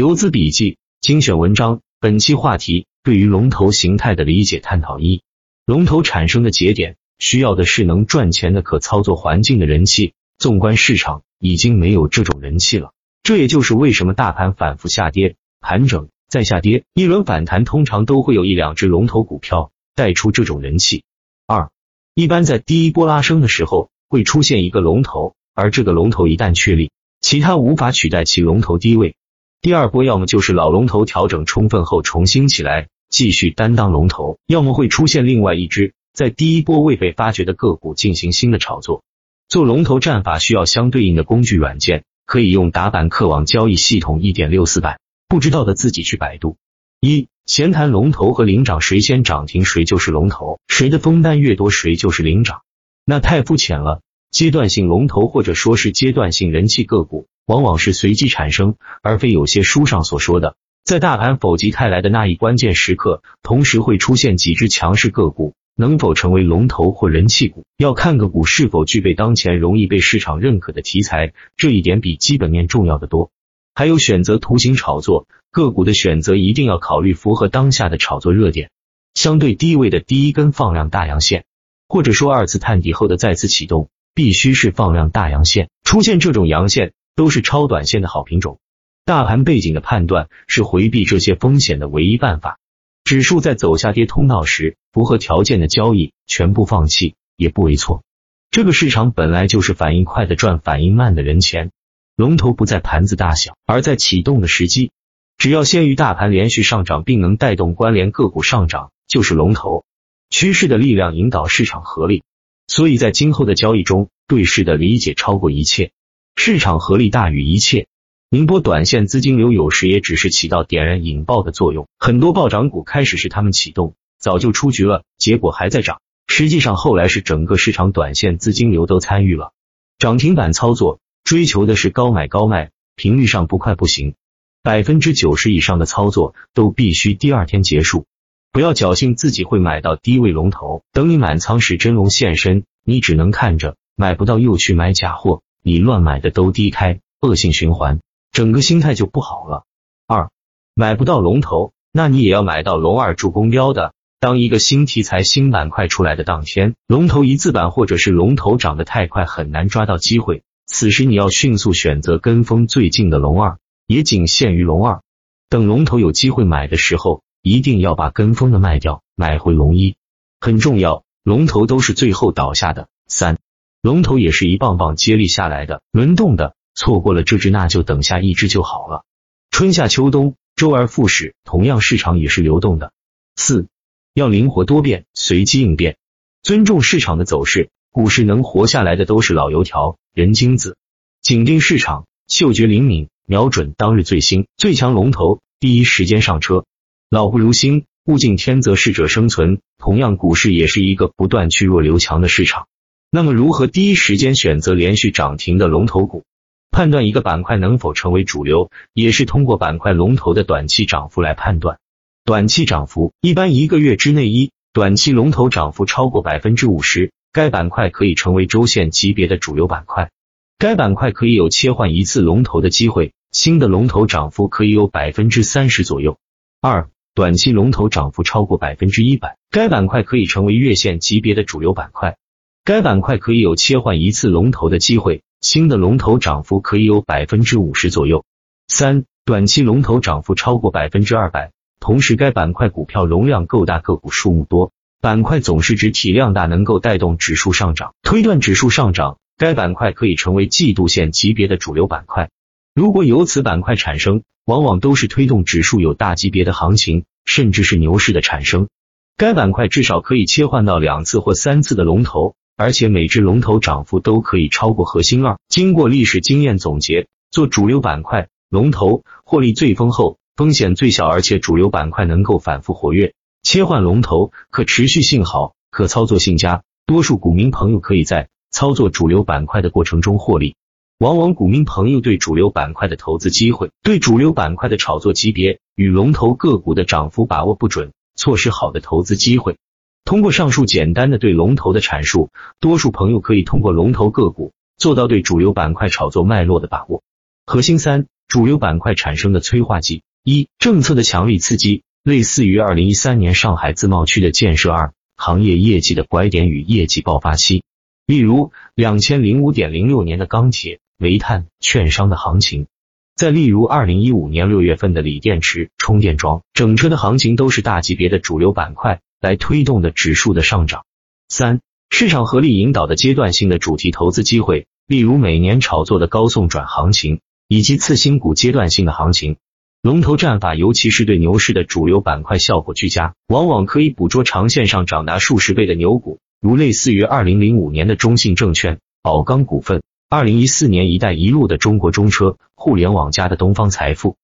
游资笔记精选文章，本期话题对于龙头形态的理解探讨一，龙头产生的节点需要的是能赚钱的可操作环境的人气，纵观市场已经没有这种人气了，这也就是为什么大盘反复下跌、盘整再下跌，一轮反弹通常都会有一两只龙头股票带出这种人气。二，一般在第一波拉升的时候会出现一个龙头，而这个龙头一旦确立，其他无法取代其龙头低位。第二波要么就是老龙头调整充分后重新起来，继续担当龙头；要么会出现另外一只在第一波未被发掘的个股进行新的炒作。做龙头战法需要相对应的工具软件，可以用打板客网交易系统一点六四版，不知道的自己去百度。一闲谈龙头和领涨，谁先涨停谁就是龙头，谁的封单越多谁就是领涨，那太肤浅了。阶段性龙头或者说是阶段性人气个股。往往是随机产生，而非有些书上所说的，在大盘否极泰来的那一关键时刻，同时会出现几只强势个股，能否成为龙头或人气股，要看个股是否具备当前容易被市场认可的题材，这一点比基本面重要的多。还有选择图形炒作个股的选择，一定要考虑符合当下的炒作热点，相对低位的第一根放量大阳线，或者说二次探底后的再次启动，必须是放量大阳线，出现这种阳线。都是超短线的好品种。大盘背景的判断是回避这些风险的唯一办法。指数在走下跌通道时，符合条件的交易全部放弃也不为错。这个市场本来就是反应快的赚反应慢的人钱。龙头不在盘子大小，而在启动的时机。只要先于大盘连续上涨，并能带动关联个股上涨，就是龙头。趋势的力量引导市场合力，所以在今后的交易中，对市的理解超过一切。市场合力大于一切，宁波短线资金流有时也只是起到点燃引爆的作用。很多暴涨股开始是他们启动，早就出局了，结果还在涨。实际上后来是整个市场短线资金流都参与了。涨停板操作追求的是高买高卖，频率上不快不行。百分之九十以上的操作都必须第二天结束。不要侥幸自己会买到低位龙头，等你满仓时真龙现身，你只能看着买不到又去买假货。你乱买的都低开，恶性循环，整个心态就不好了。二，买不到龙头，那你也要买到龙二助攻标的。当一个新题材、新板块出来的当天，龙头一字板或者是龙头涨得太快，很难抓到机会。此时你要迅速选择跟风最近的龙二，也仅限于龙二。等龙头有机会买的时候，一定要把跟风的卖掉，买回龙一，很重要。龙头都是最后倒下的。三。龙头也是一棒棒接力下来的，轮动的，错过了这只，那就等下一只就好了。春夏秋冬，周而复始，同样市场也是流动的。四，要灵活多变，随机应变，尊重市场的走势。股市能活下来的都是老油条、人精子，紧盯市场，嗅觉灵敏，瞄准当日最新最强龙头，第一时间上车。老不如新，物竞天择，适者生存。同样，股市也是一个不断去弱留强的市场。那么，如何第一时间选择连续涨停的龙头股？判断一个板块能否成为主流，也是通过板块龙头的短期涨幅来判断。短期涨幅一般一个月之内，一短期龙头涨幅超过百分之五十，该板块可以成为周线级别的主流板块。该板块可以有切换一次龙头的机会，新的龙头涨幅可以有百分之三十左右。二短期龙头涨幅超过百分之一百，该板块可以成为月线级别的主流板块。该板块可以有切换一次龙头的机会，新的龙头涨幅可以有百分之五十左右。三，短期龙头涨幅超过百分之二百，同时该板块股票容量够大，个股数目多，板块总市值体量大，能够带动指数上涨。推断指数上涨，该板块可以成为季度线级别的主流板块。如果由此板块产生，往往都是推动指数有大级别的行情，甚至是牛市的产生。该板块至少可以切换到两次或三次的龙头。而且每只龙头涨幅都可以超过核心二。经过历史经验总结，做主流板块龙头获利最丰厚，风险最小，而且主流板块能够反复活跃，切换龙头可持续性好，可操作性佳。多数股民朋友可以在操作主流板块的过程中获利。往往股民朋友对主流板块的投资机会、对主流板块的炒作级别与龙头个股的涨幅把握不准，错失好的投资机会。通过上述简单的对龙头的阐述，多数朋友可以通过龙头个股做到对主流板块炒作脉络的把握。核心三，主流板块产生的催化剂：一、政策的强力刺激，类似于二零一三年上海自贸区的建设；二、行业业绩的拐点与业绩爆发期，例如两千零五点零六年的钢铁、煤炭、券商的行情。再例如，二零一五年六月份的锂电池、充电桩、整车的行情，都是大级别的主流板块来推动的指数的上涨。三、市场合力引导的阶段性的主题投资机会，例如每年炒作的高送转行情，以及次新股阶段性的行情。龙头战法，尤其是对牛市的主流板块效果俱佳，往往可以捕捉长线上涨达数十倍的牛股，如类似于二零零五年的中信证券、宝钢股份。二零一四年“一带一路”的中国中车，互联网加的东方财富，